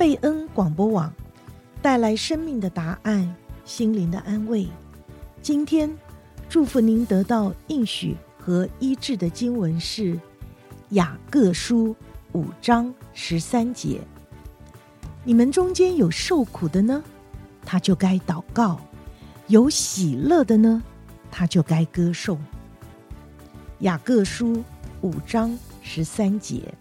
贝恩广播网，带来生命的答案，心灵的安慰。今天祝福您得到应许和医治的经文是雅各书五章十三节。你们中间有受苦的呢，他就该祷告；有喜乐的呢，他就该歌颂。雅各书五章十三节。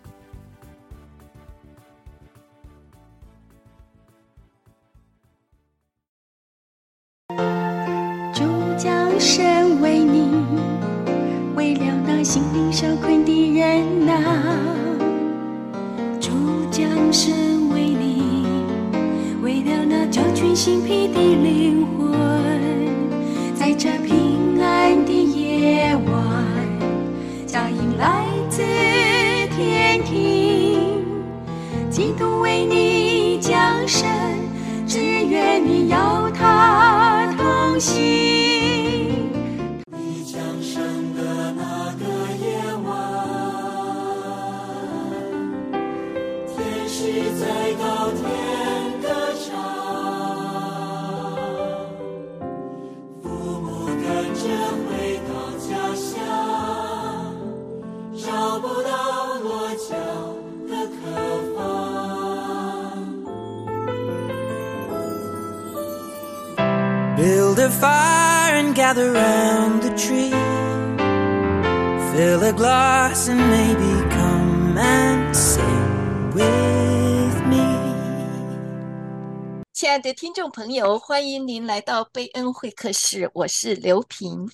爱的听众朋友，欢迎您来到贝恩会客室，我是刘平。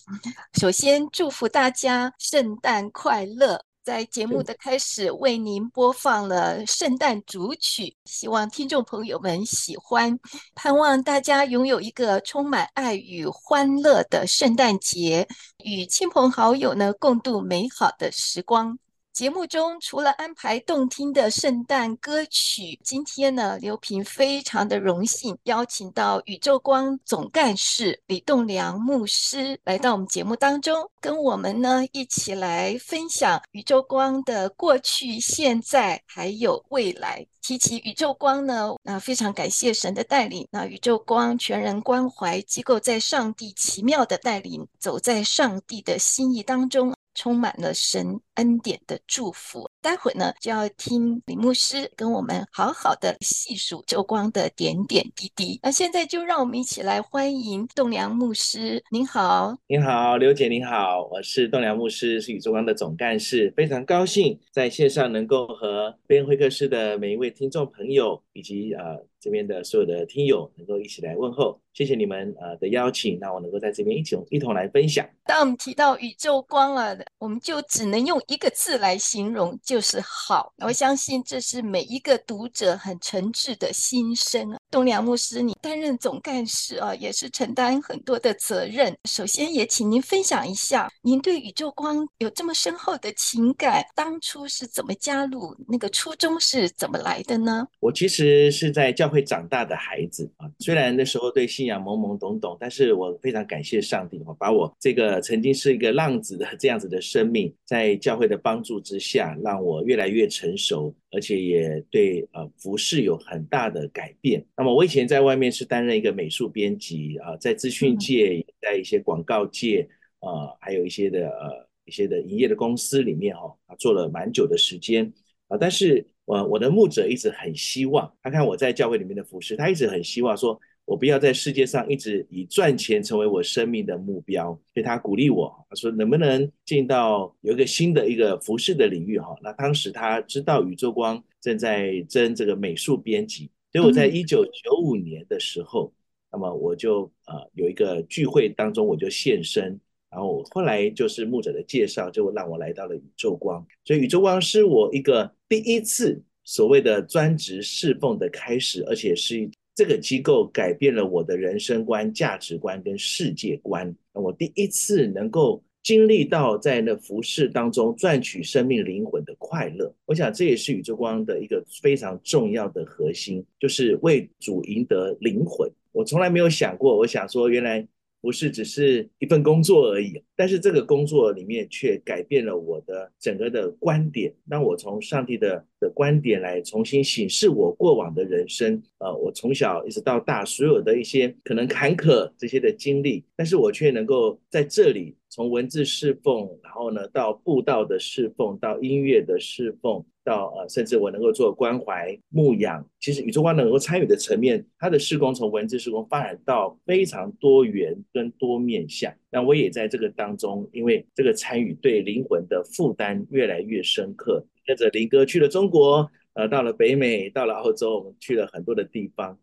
首先祝福大家圣诞快乐！在节目的开始，为您播放了圣诞主曲，希望听众朋友们喜欢。盼望大家拥有一个充满爱与欢乐的圣诞节，与亲朋好友呢共度美好的时光。节目中除了安排动听的圣诞歌曲，今天呢，刘平非常的荣幸邀请到宇宙光总干事李栋梁牧师来到我们节目当中，跟我们呢一起来分享宇宙光的过去、现在还有未来。提起宇宙光呢，那非常感谢神的带领，那宇宙光全人关怀机构在上帝奇妙的带领，走在上帝的心意当中。充满了神恩典的祝福。待会呢，就要听李牧师跟我们好好的细数周光的点点滴滴。那现在就让我们一起来欢迎栋梁牧师。您好，您好，刘姐，您好，我是栋梁牧师，是宇宙光的总干事，非常高兴在线上能够和贝恩会客室的每一位听众朋友以及呃。这边的所有的听友能够一起来问候，谢谢你们呃的邀请，那我能够在这边一起一同来分享。当我们提到宇宙光啊，我们就只能用一个字来形容，就是好。我相信这是每一个读者很诚挚的心声啊。栋梁牧师，你担任总干事啊，也是承担很多的责任。首先也请您分享一下，您对宇宙光有这么深厚的情感，当初是怎么加入？那个初衷是怎么来的呢？我其实是在教会长大的孩子啊，虽然那时候对信仰懵懵懂懂，但是我非常感谢上帝，把我这个曾经是一个浪子的 这样子的生命，在教会的帮助之下，让我越来越成熟。而且也对呃服饰有很大的改变。那么我以前在外面是担任一个美术编辑啊，在资讯界，在一些广告界啊，还有一些的呃一些的营业的公司里面哈啊，做了蛮久的时间啊。但是我我的牧者一直很希望，他看我在教会里面的服饰，他一直很希望说。我不要在世界上一直以赚钱成为我生命的目标，所以他鼓励我，他说能不能进到有一个新的一个服饰的领域哈？那当时他知道宇宙光正在争这个美术编辑，所以我在一九九五年的时候，那么我就呃有一个聚会当中我就现身，然后后来就是牧者的介绍，就让我来到了宇宙光，所以宇宙光是我一个第一次所谓的专职侍奉的开始，而且是。这个机构改变了我的人生观、价值观跟世界观。我第一次能够经历到在那服饰当中赚取生命灵魂的快乐，我想这也是宇宙光的一个非常重要的核心，就是为主赢得灵魂。我从来没有想过，我想说原来不是只是一份工作而已，但是这个工作里面却改变了我的整个的观点，让我从上帝的的观点来重新审视我过往的人生。呃，我从小一直到大，所有的一些可能坎坷这些的经历，但是我却能够在这里从文字侍奉，然后呢到布道的侍奉，到音乐的侍奉。到呃，甚至我能够做关怀牧养，其实宇宙光能够参与的层面，它的事工从文字事工发展到非常多元跟多面向。那我也在这个当中，因为这个参与对灵魂的负担越来越深刻。跟着林哥去了中国，呃，到了北美，到了澳洲，我们去了很多的地方。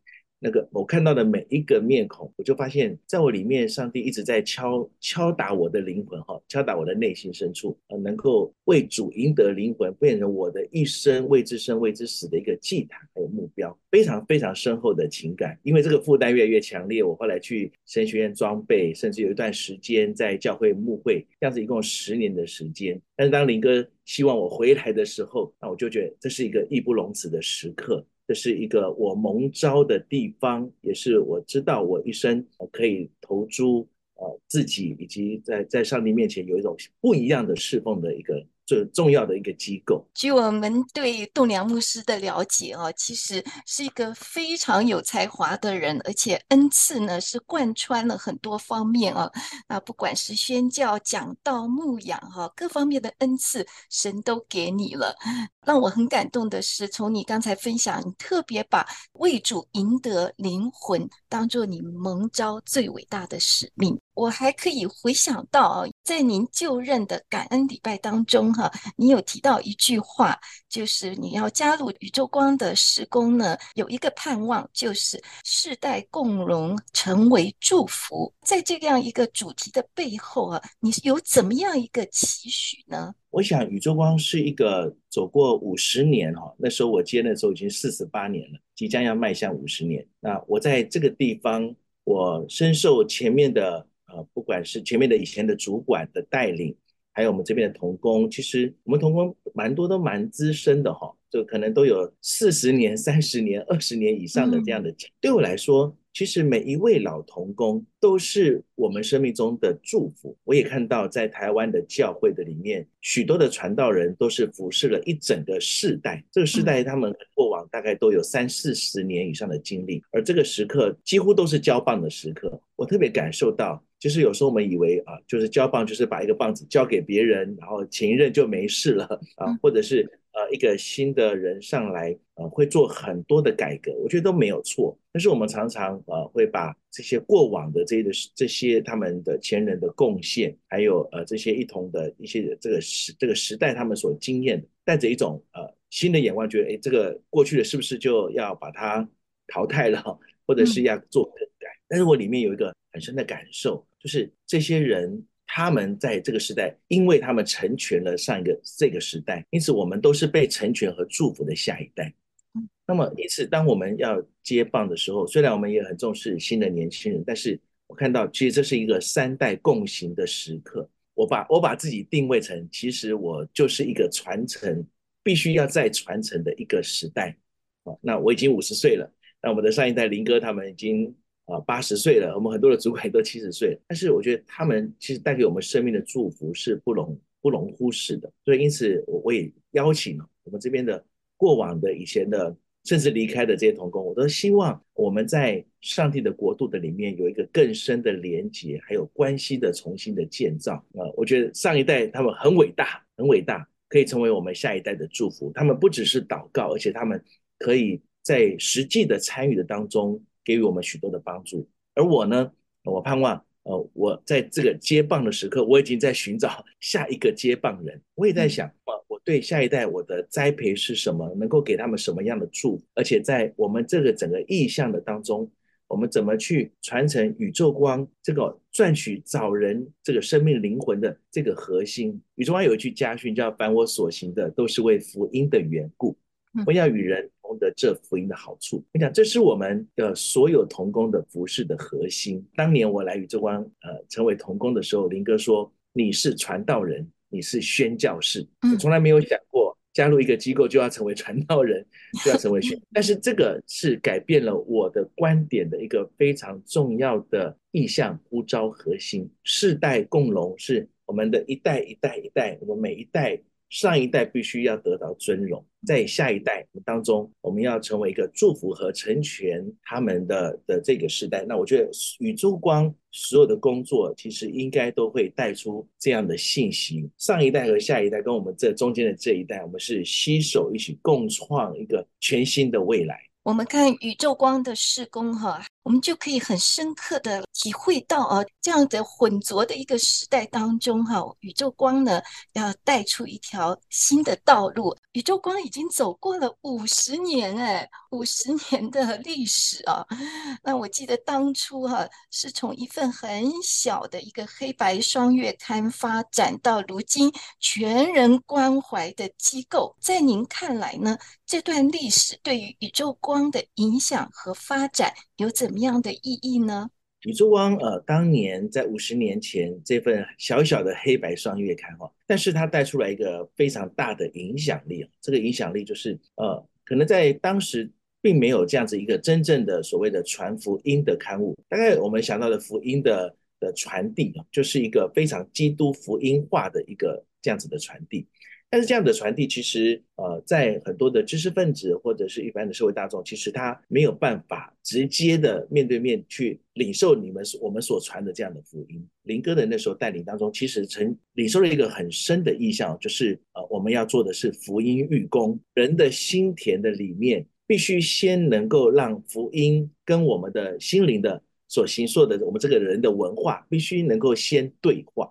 那个我看到的每一个面孔，我就发现，在我里面，上帝一直在敲敲打我的灵魂，哈，敲打我的内心深处，呃，能够为主赢得灵魂，变成我的一生为之生为之死的一个祭坛还有目标，非常非常深厚的情感。因为这个负担越来越强烈，我后来去神学院装备，甚至有一段时间在教会牧会，这样子一共十年的时间。但是当林哥希望我回来的时候，那我就觉得这是一个义不容辞的时刻。这是一个我蒙招的地方，也是我知道我一生可以投诸呃自己，以及在在上帝面前有一种不一样的侍奉的一个。最重要的一个机构。据我们对栋梁牧师的了解啊，其实是一个非常有才华的人，而且恩赐呢是贯穿了很多方面啊。啊，不管是宣教、讲道、牧养哈，各方面的恩赐，神都给你了。让我很感动的是，从你刚才分享，你特别把为主赢得灵魂当做你蒙召最伟大的使命。我还可以回想到，在您就任的感恩礼拜当中，哈，你有提到一句话，就是你要加入宇宙光的事工呢，有一个盼望，就是世代共荣，成为祝福。在这样一个主题的背后啊，你有怎么样一个期许呢？我想宇宙光是一个走过五十年哈，那时候我接的时候已经四十八年了，即将要迈向五十年。那我在这个地方，我深受前面的。呃，不管是前面的以前的主管的带领，还有我们这边的童工，其实我们童工蛮多都蛮资深的哈，就可能都有四十年、三十年、二十年以上的这样的。嗯、对我来说，其实每一位老童工都是我们生命中的祝福。我也看到在台湾的教会的里面，许多的传道人都是服侍了一整个世代。这个世代他们过往大概都有三四十年以上的经历，而这个时刻几乎都是交棒的时刻。我特别感受到。就是有时候我们以为啊，就是交棒，就是把一个棒子交给别人，然后前一任就没事了啊，或者是呃一个新的人上来，呃会做很多的改革，我觉得都没有错。但是我们常常呃会把这些过往的这些这些他们的前人的贡献，还有呃这些一同的一些这个时这个时代他们所经验的，带着一种呃新的眼光，觉得哎这个过去的是不是就要把它淘汰了，或者是要做？但是我里面有一个很深的感受。就是这些人，他们在这个时代，因为他们成全了上一个这个时代，因此我们都是被成全和祝福的下一代。那么，因此当我们要接棒的时候，虽然我们也很重视新的年轻人，但是我看到其实这是一个三代共行的时刻。我把我把自己定位成，其实我就是一个传承，必须要再传承的一个时代。那我已经五十岁了，那我们的上一代林哥他们已经。啊，八十岁了，我们很多的主管也都七十岁了，但是我觉得他们其实带给我们生命的祝福是不容不容忽视的。所以因此，我我也邀请我们这边的过往的以前的，甚至离开的这些同工，我都希望我们在上帝的国度的里面有一个更深的连结，还有关系的重新的建造。啊，我觉得上一代他们很伟大，很伟大，可以成为我们下一代的祝福。他们不只是祷告，而且他们可以在实际的参与的当中。给予我们许多的帮助，而我呢，我盼望，呃，我在这个接棒的时刻，我已经在寻找下一个接棒人。我也在想，呃，我对下一代我的栽培是什么，能够给他们什么样的祝福，而且在我们这个整个意向的当中，我们怎么去传承宇宙光这个赚取早人这个生命灵魂的这个核心？宇宙光有一句家训叫“凡我所行的，都是为福音的缘故”。我要与人同得这福音的好处。我想，这是我们的所有童工的服饰的核心。当年我来宇宙光，呃，成为童工的时候，林哥说：“你是传道人，你是宣教士。”我从来没有想过加入一个机构就要成为传道人，就要成为宣。但是这个是改变了我的观点的一个非常重要的意向、呼召核心。世代共荣是我们的一代一代一代，我们每一代。上一代必须要得到尊荣，在下一代当中，我们要成为一个祝福和成全他们的的这个时代。那我觉得宇宙光所有的工作，其实应该都会带出这样的信息：上一代和下一代跟我们这中间的这一代，我们是携手一起共创一个全新的未来。我们看宇宙光的事工，哈。我们就可以很深刻的体会到啊，这样的混浊的一个时代当中，哈，宇宙光呢要带出一条新的道路。宇宙光已经走过了五十年，哎，五十年的历史啊。那我记得当初哈，是从一份很小的一个黑白双月刊发展到如今全人关怀的机构。在您看来呢，这段历史对于宇宙光的影响和发展有怎么样的意义呢？宇宙光呃，当年在五十年前这份小小的黑白双月刊哈，但是它带出来一个非常大的影响力。这个影响力就是呃，可能在当时并没有这样子一个真正的所谓的传福音的刊物。大概我们想到的福音的的传递，就是一个非常基督福音化的一个这样子的传递。但是这样的传递，其实呃，在很多的知识分子或者是一般的社会大众，其实他没有办法直接的面对面去领受你们我们所传的这样的福音。林哥的那时候带领当中，其实曾领受了一个很深的意象，就是呃，我们要做的是福音预工。人的心田的里面，必须先能够让福音跟我们的心灵的所形塑的我们这个人的文化，必须能够先对话。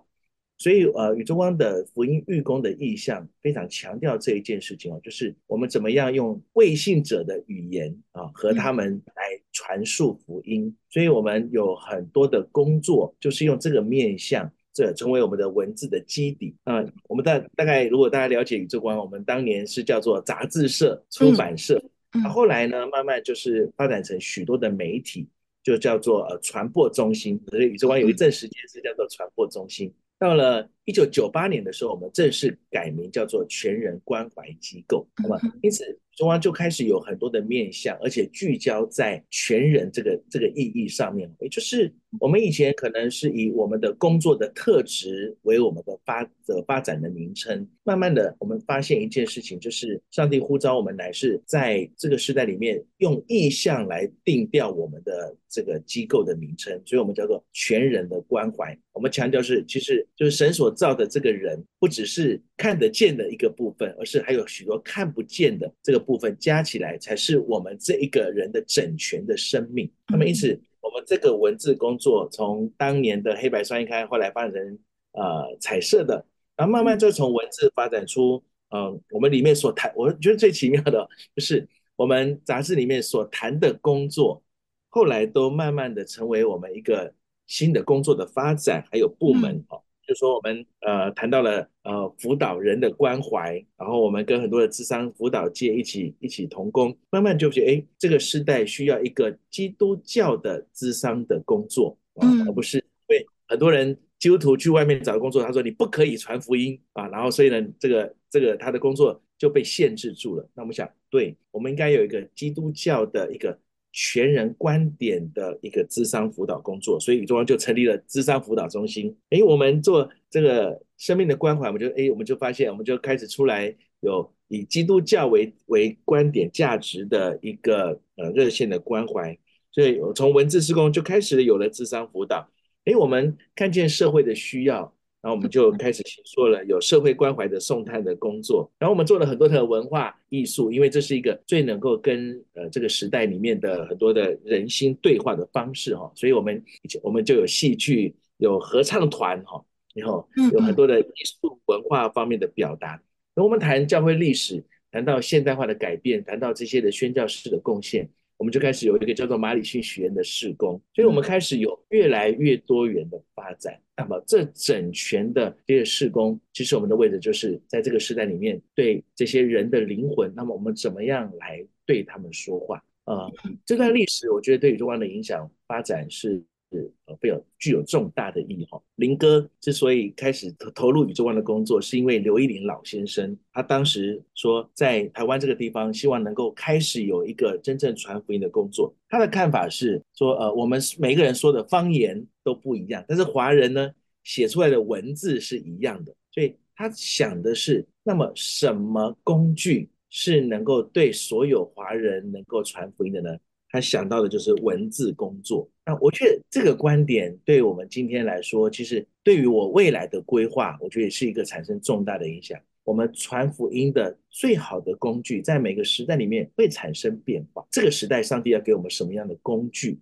所以，呃，宇宙光的福音预工的意向非常强调这一件事情哦，就是我们怎么样用未信者的语言啊，和他们来传述福音。所以我们有很多的工作，就是用这个面向，这成为我们的文字的基底啊。我们大大概，如果大家了解宇宙光，我们当年是叫做杂志社、出版社，啊，后来呢，慢慢就是发展成许多的媒体，就叫做呃传播中心。所以宇宙光有一阵时间是叫做传播中心。到了一九九八年的时候，我们正式改名叫做全人关怀机构，那么？因此。中央就开始有很多的面向，而且聚焦在全人这个这个意义上面。也就是我们以前可能是以我们的工作的特质为我们的发的发展的名称，慢慢的我们发现一件事情，就是上帝呼召我们，来是在这个时代里面用意象来定调我们的这个机构的名称，所以我们叫做全人的关怀。我们强调是，其实就是神所造的这个人，不只是看得见的一个部分，而是还有许多看不见的这个。部分加起来才是我们这一个人的整全的生命。那么，因此我们这个文字工作，从当年的黑白双一刊，后来发展成呃彩色的，然后慢慢就从文字发展出，嗯、呃，我们里面所谈，我觉得最奇妙的就是我们杂志里面所谈的工作，后来都慢慢的成为我们一个新的工作的发展，还有部门哦。就说我们呃谈到了呃辅导人的关怀，然后我们跟很多的智商辅导界一起一起同工，慢慢就觉得哎，这个时代需要一个基督教的智商的工作啊，而不是因为很多人基督徒去外面找工作，他说你不可以传福音啊，然后所以呢，这个这个他的工作就被限制住了。那我们想，对，我们应该有一个基督教的一个。全人观点的一个智商辅导工作，所以宇宙就成立了智商辅导中心。诶，我们做这个生命的关怀，我们就诶，我们就发现，我们就开始出来有以基督教为为观点价值的一个呃热线的关怀。所以从文字施工就开始有了智商辅导。诶，我们看见社会的需要。然后我们就开始做了有社会关怀的送炭的工作，然后我们做了很多的文化艺术，因为这是一个最能够跟呃这个时代里面的很多的人心对话的方式哈，所以我们我们就有戏剧、有合唱团哈，然后有很多的艺术文化方面的表达。那我们谈教会历史，谈到现代化的改变，谈到这些的宣教士的贡献。我们就开始有一个叫做马里逊学院的试工，所以我们开始有越来越多元的发展。那么这整全的这些试工，其实我们的位置就是在这个时代里面，对这些人的灵魂，那么我们怎么样来对他们说话？呃，这段历史我觉得对于中国的影响发展是是呃非常具有重大的意义哈。林哥之所以开始投投入宇宙湾的工作，是因为刘一林老先生他当时说，在台湾这个地方，希望能够开始有一个真正传福音的工作。他的看法是说，呃，我们每个人说的方言都不一样，但是华人呢写出来的文字是一样的，所以他想的是，那么什么工具是能够对所有华人能够传福音的呢？他想到的就是文字工作。那我觉得这个观点对我们今天来说，其实对于我未来的规划，我觉得也是一个产生重大的影响。我们传福音的最好的工具，在每个时代里面会产生变化。这个时代，上帝要给我们什么样的工具？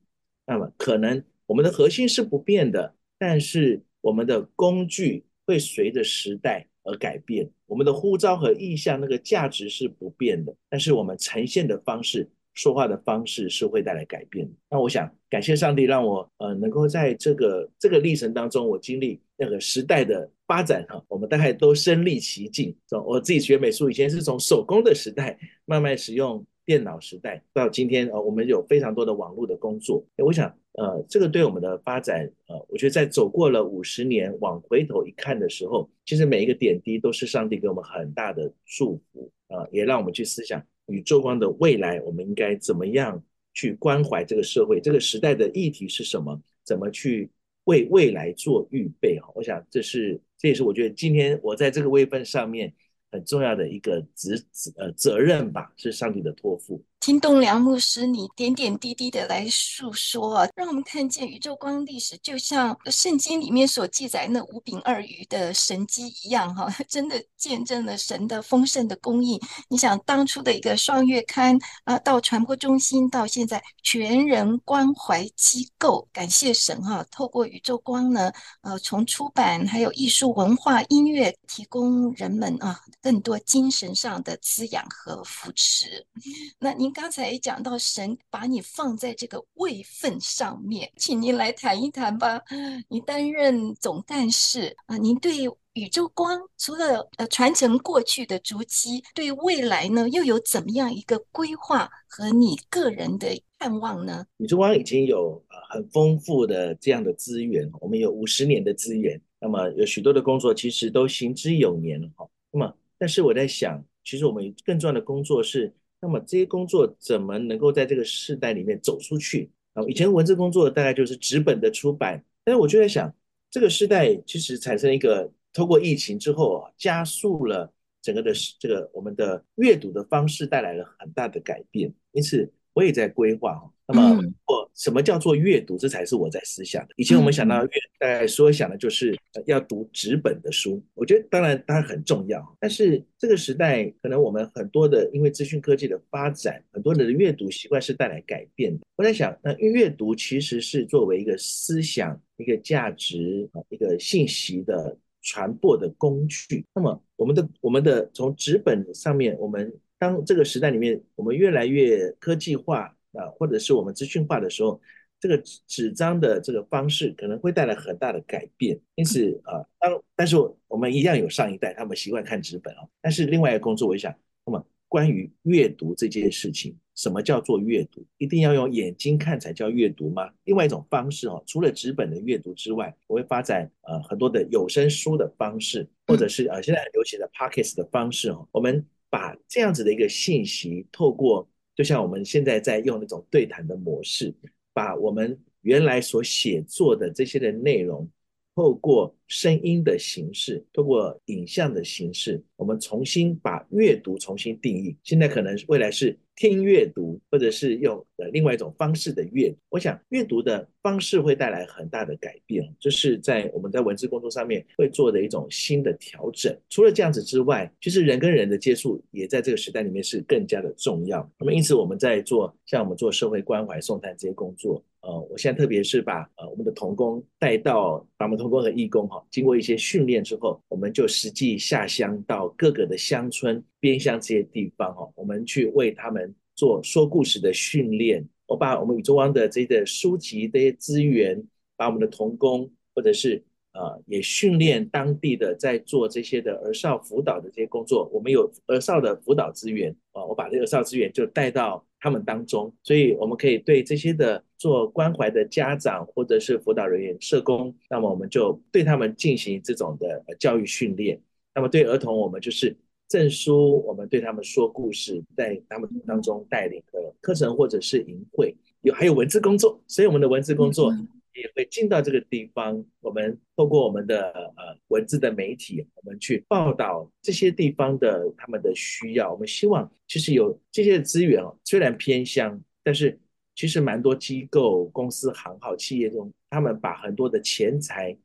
那么可能我们的核心是不变的，但是我们的工具会随着时代而改变。我们的呼召和意向那个价值是不变的，但是我们呈现的方式。说话的方式是会带来改变。那我想感谢上帝，让我呃能够在这个这个历程当中，我经历那个时代的发展哈，我们大概都身历其境。我自己学美术以前是从手工的时代，慢慢使用电脑时代，到今天呃我们有非常多的网络的工作。我想呃这个对我们的发展呃，我觉得在走过了五十年，往回头一看的时候，其实每一个点滴都是上帝给我们很大的祝福啊，呃，也让我们去思想。宇宙光的未来，我们应该怎么样去关怀这个社会？这个时代的议题是什么？怎么去为未来做预备？哈，我想这是，这也是我觉得今天我在这个位份上面很重要的一个职责呃责任吧，是上帝的托付。听栋梁牧师，你点点滴滴的来诉说啊，让我们看见宇宙光历史就像圣经里面所记载那五饼二鱼的神迹一样，哈，真的见证了神的丰盛的供应。你想当初的一个双月刊啊，到传播中心，到现在全人关怀机构，感谢神哈，透过宇宙光呢，呃，从出版还有艺术文化音乐，提供人们啊更多精神上的滋养和扶持。那您。刚才讲到神把你放在这个位份上面，请您来谈一谈吧。你担任总干事啊，您对宇宙光除了呃传承过去的足迹，对未来呢又有怎么样一个规划和你个人的盼望呢？宇宙光已经有很丰富的这样的资源，我们有五十年的资源，那么有许多的工作其实都行之有年哈。那么，但是我在想，其实我们更重要的工作是。那么这些工作怎么能够在这个时代里面走出去啊？以前文字工作大概就是纸本的出版，但是我就在想，这个时代其实产生一个，透过疫情之后啊，加速了整个的这个我们的阅读的方式带来了很大的改变，因此我也在规划。那么，我什么叫做阅读？这才是我在思想的。以前我们想到阅，大概所想的就是要读纸本的书。我觉得当然当然很重要，但是这个时代可能我们很多的因为资讯科技的发展，很多人的阅读习惯是带来改变的。我在想，那阅读其实是作为一个思想、一个价值啊、一个信息的传播的工具。那么，我们的我们的从纸本上面，我们当这个时代里面，我们越来越科技化。啊，或者是我们资讯化的时候，这个纸张的这个方式可能会带来很大的改变。因此啊，当但是我们一样有上一代，他们习惯看纸本哦。但是另外一个工作，我想，那么关于阅读这件事情，什么叫做阅读？一定要用眼睛看才叫阅读吗？另外一种方式哦，除了纸本的阅读之外，我会发展呃很多的有声书的方式，或者是呃现在很流行的 Podcast 的方式哦。我们把这样子的一个信息透过。就像我们现在在用那种对谈的模式，把我们原来所写作的这些的内容，透过声音的形式，透过影像的形式，我们重新把阅读重新定义。现在可能未来是。听阅读，或者是用呃另外一种方式的阅读，我想阅读的方式会带来很大的改变，这是在我们在文字工作上面会做的一种新的调整。除了这样子之外，其实人跟人的接触也在这个时代里面是更加的重要。那么因此我们在做像我们做社会关怀、送餐这些工作。呃，我现在特别是把呃我们的童工带到，把我们童工和义工哈，经过一些训练之后，我们就实际下乡到各个的乡村边乡这些地方哈，我们去为他们做说故事的训练。我把我们宇宙湾的这些书籍这些资源，把我们的童工或者是呃也训练当地的在做这些的儿少辅导的这些工作，我们有儿少的辅导资源啊，我把这个儿少资源就带到他们当中，所以我们可以对这些的。做关怀的家长或者是辅导人员、社工，那么我们就对他们进行这种的教育训练。那么对儿童，我们就是证书，我们对他们说故事，在他们当中带领的课程或者是营会，有还有文字工作，所以我们的文字工作也会进到这个地方。我们透过我们的呃文字的媒体，我们去报道这些地方的他们的需要。我们希望其实有这些资源哦，虽然偏乡，但是。其实蛮多机构、公司、行号、企业中，他们把很多的钱财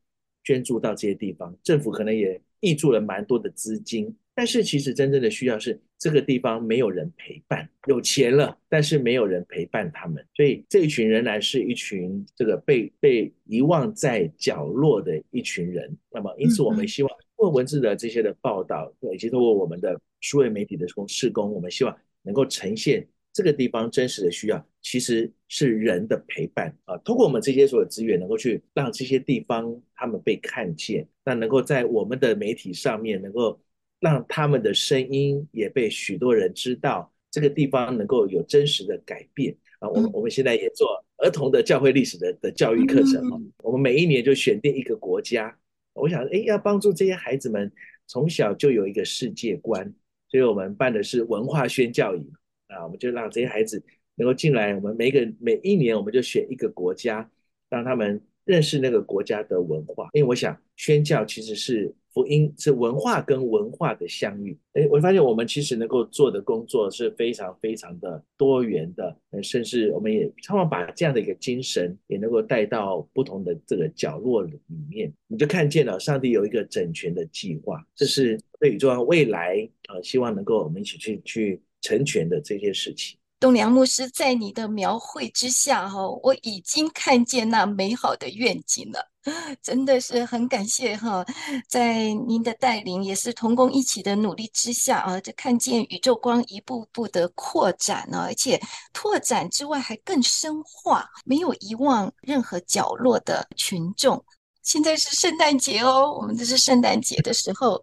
捐助到这些地方，政府可能也挹注了蛮多的资金。但是其实真正的需要是这个地方没有人陪伴，有钱了，但是没有人陪伴他们，所以这一群仍然是一群这个被被遗忘在角落的一群人。那么，因此我们希望通过文字的这些的报道，以及通过我们的数位媒体的施工，我们希望能够呈现。这个地方真实的需要其实是人的陪伴啊，通过我们这些所有资源，能够去让这些地方他们被看见，那能够在我们的媒体上面，能够让他们的声音也被许多人知道，这个地方能够有真实的改变啊。我们我们现在也做儿童的教会历史的的教育课程啊，我们每一年就选定一个国家，我想哎，要帮助这些孩子们从小就有一个世界观，所以我们办的是文化宣教营。啊，我们就让这些孩子能够进来。我们每一个每一年，我们就选一个国家，让他们认识那个国家的文化。因为我想，宣教其实是福音，是文化跟文化的相遇。哎，我发现我们其实能够做的工作是非常非常的多元的，甚至我们也希望把这样的一个精神也能够带到不同的这个角落里面。你就看见了，上帝有一个整全的计划，这是对宇宙未来呃，希望能够我们一起去去。成全的这些事情，东梁牧师在你的描绘之下，哈，我已经看见那美好的愿景了，真的是很感谢哈，在您的带领，也是同工一起的努力之下啊，就看见宇宙光一步步的扩展呢，而且拓展之外还更深化，没有遗忘任何角落的群众。现在是圣诞节哦，我们这是圣诞节的时候。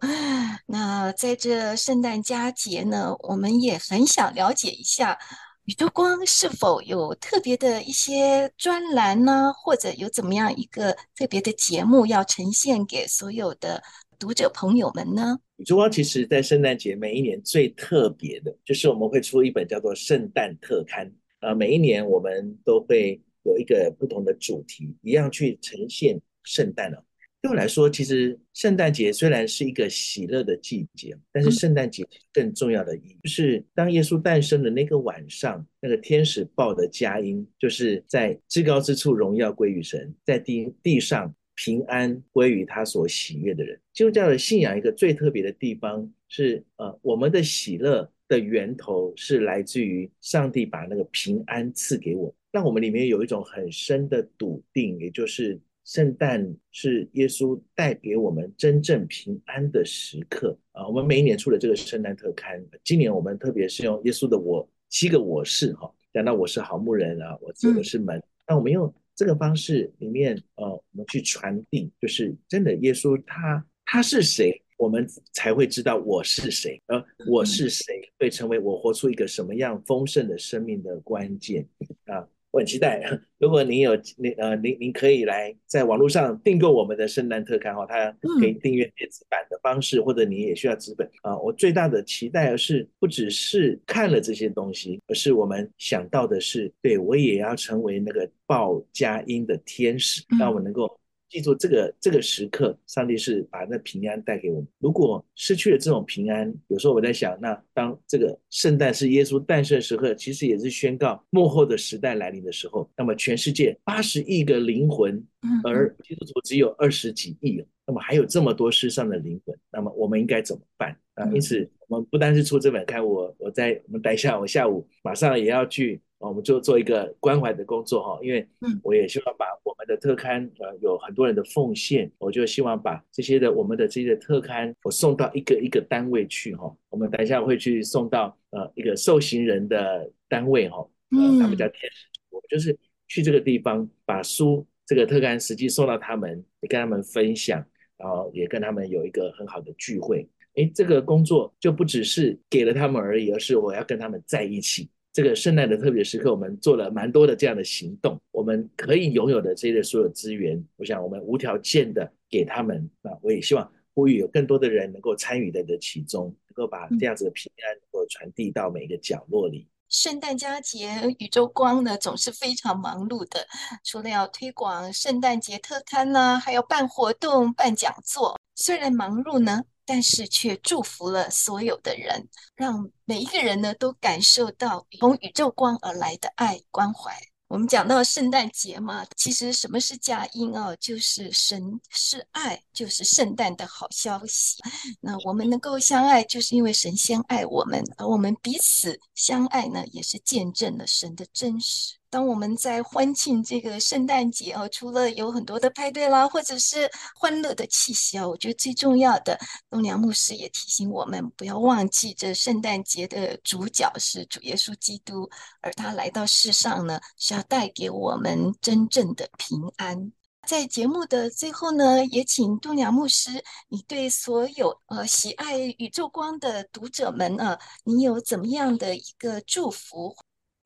那在这圣诞佳节呢，我们也很想了解一下宇宙光是否有特别的一些专栏呢，或者有怎么样一个特别的节目要呈现给所有的读者朋友们呢？宇宙光其实在圣诞节每一年最特别的就是我们会出一本叫做圣诞特刊啊，每一年我们都会有一个不同的主题，一样去呈现。圣诞了，对我来说，其实圣诞节虽然是一个喜乐的季节，但是圣诞节更重要的意义就是，当耶稣诞生的那个晚上，那个天使报的佳音，就是在至高之处荣耀归于神，在地地上平安归于他所喜悦的人。基督教的信仰一个最特别的地方是，呃，我们的喜乐的源头是来自于上帝把那个平安赐给我，让我们里面有一种很深的笃定，也就是。圣诞是耶稣带给我们真正平安的时刻啊！我们每一年出了这个圣诞特刊，今年我们特别是用耶稣的我七个我是哈，讲到我是好牧人啊，我这个是门，那我们用这个方式里面呃，我们去传递，就是真的耶稣他他是谁，我们才会知道我是谁，而我是谁会成为我活出一个什么样丰盛的生命的关键啊！我很期待，如果您有您呃您您可以来在网络上订购我们的圣诞特刊哈，它可以订阅电子版的方式，或者你也需要纸本啊。我最大的期待是不只是看了这些东西，而是我们想到的是，对我也要成为那个报佳音的天使，让我能够。记住这个这个时刻，上帝是把那平安带给我们。如果失去了这种平安，有时候我在想，那当这个圣诞是耶稣诞生的时刻，其实也是宣告幕后的时代来临的时候。那么全世界八十亿个灵魂，而基督徒只有二十几亿，那么还有这么多世上的灵魂，那么我们应该怎么办啊？因此，我们不单是出这本刊，我我在我们等一下，我下午马上也要去。我们就做一个关怀的工作哈，因为我也希望把我们的特刊，呃，有很多人的奉献，我就希望把这些的我们的这些特刊，我送到一个一个单位去哈。我们等一下会去送到呃一个受刑人的单位哈，呃，他们叫天使，我们就是去这个地方把书这个特刊实际送到他们，也跟他们分享，然后也跟他们有一个很好的聚会。哎，这个工作就不只是给了他们而已，而是我要跟他们在一起。这个圣诞的特别时刻，我们做了蛮多的这样的行动。我们可以拥有的这些所有资源，我想我们无条件的给他们。那我也希望呼吁有更多的人能够参与在这其中，能够把这样子的平安能够传递到每一个角落里。圣诞佳节，宇宙光呢总是非常忙碌的，除了要推广圣诞节特刊呢、啊，还要办活动、办讲座。虽然忙碌呢，但是却祝福了所有的人，让每一个人呢都感受到从宇宙光而来的爱关怀。我们讲到圣诞节嘛，其实什么是佳音啊？就是神是爱，就是圣诞的好消息。那我们能够相爱，就是因为神先爱我们，而我们彼此相爱呢，也是见证了神的真实。当我们在欢庆这个圣诞节哦，除了有很多的派对啦，或者是欢乐的气息啊，我觉得最重要的，东良牧师也提醒我们，不要忘记这圣诞节的主角是主耶稣基督，而他来到世上呢，是要带给我们真正的平安。在节目的最后呢，也请东良牧师，你对所有呃喜爱宇宙光的读者们啊，你有怎么样的一个祝福？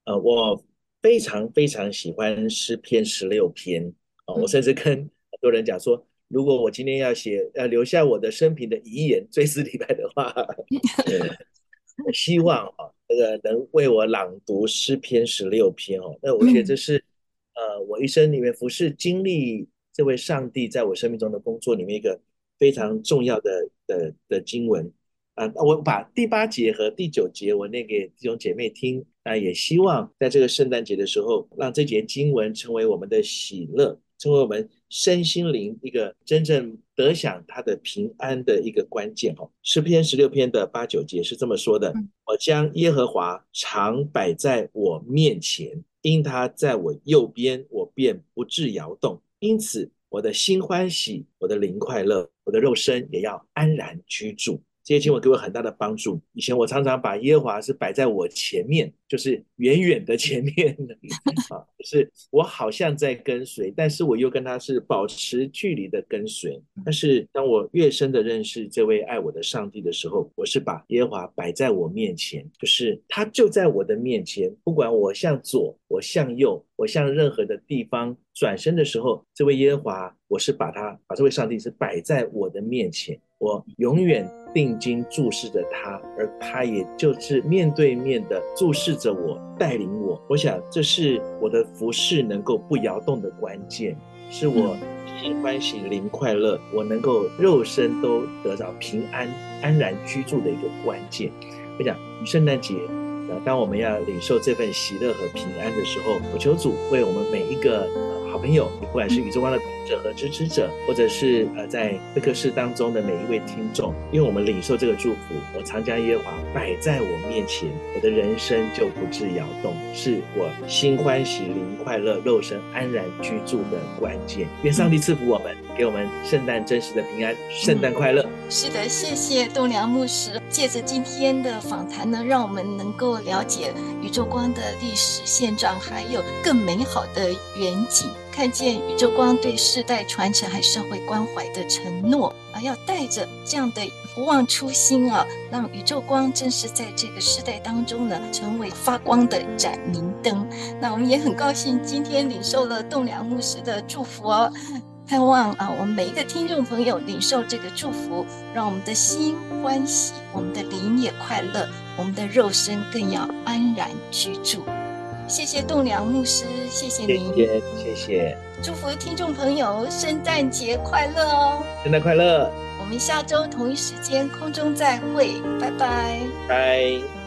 呃，我。非常非常喜欢诗篇十六篇啊！我甚至跟很多人讲说，如果我今天要写，要留下我的生平的遗言，追思礼拜的话，我 希望啊，这个能为我朗读诗篇十六篇哦。那我觉得这是呃，我一生里面服侍经历这位上帝在我生命中的工作里面一个非常重要的的的经文。啊，我把第八节和第九节我念给弟兄姐妹听，那也希望在这个圣诞节的时候，让这节经文成为我们的喜乐，成为我们身心灵一个真正得享他的平安的一个关键。哦，诗篇十六篇的八九节是这么说的：我将耶和华常摆在我面前，因他在我右边，我便不致摇动。因此，我的心欢喜，我的灵快乐，我的肉身也要安然居住。这些经文给我很大的帮助。以前我常常把耶和华是摆在我前面，就是远远的前面 啊，就是我好像在跟随，但是我又跟他是保持距离的跟随。但是当我越深的认识这位爱我的上帝的时候，我是把耶和华摆在我面前，就是他就在我的面前，不管我向左，我向右，我向任何的地方转身的时候，这位耶和华，我是把他把这位上帝是摆在我的面前。我永远定睛注视着他，而他也就是面对面的注视着我，带领我。我想这是我的服饰能够不摇动的关键，是我心欢喜灵快乐，我能够肉身都得到平安安然居住的一个关键。我想圣诞节，呃，当我们要领受这份喜乐和平安的时候，我求主为我们每一个。好朋友，不管是宇宙光的读者和支持者，或者是呃在会客室当中的每一位听众，因为我们领受这个祝福，我常将耶和华摆在我面前，我的人生就不致摇动，是我心欢喜、灵快乐、肉身安然居住的关键。愿上帝赐福我们，给我们圣诞真实的平安，圣诞快乐。是的，谢谢东梁牧师。借着今天的访谈呢，让我们能够了解宇宙光的历史现状，还有更美好的远景。看见宇宙光对世代传承还社会关怀的承诺啊，要带着这样的不忘初心啊，让宇宙光正是在这个时代当中呢，成为发光的盏明灯。那我们也很高兴今天领受了栋梁牧师的祝福哦，盼望啊，我们每一个听众朋友领受这个祝福，让我们的心欢喜，我们的灵也快乐，我们的肉身更要安然居住。谢谢栋梁牧师，谢谢您，谢谢，谢谢。祝福听众朋友圣诞节快乐哦！圣诞快乐！我们下周同一时间空中再会，拜拜，拜。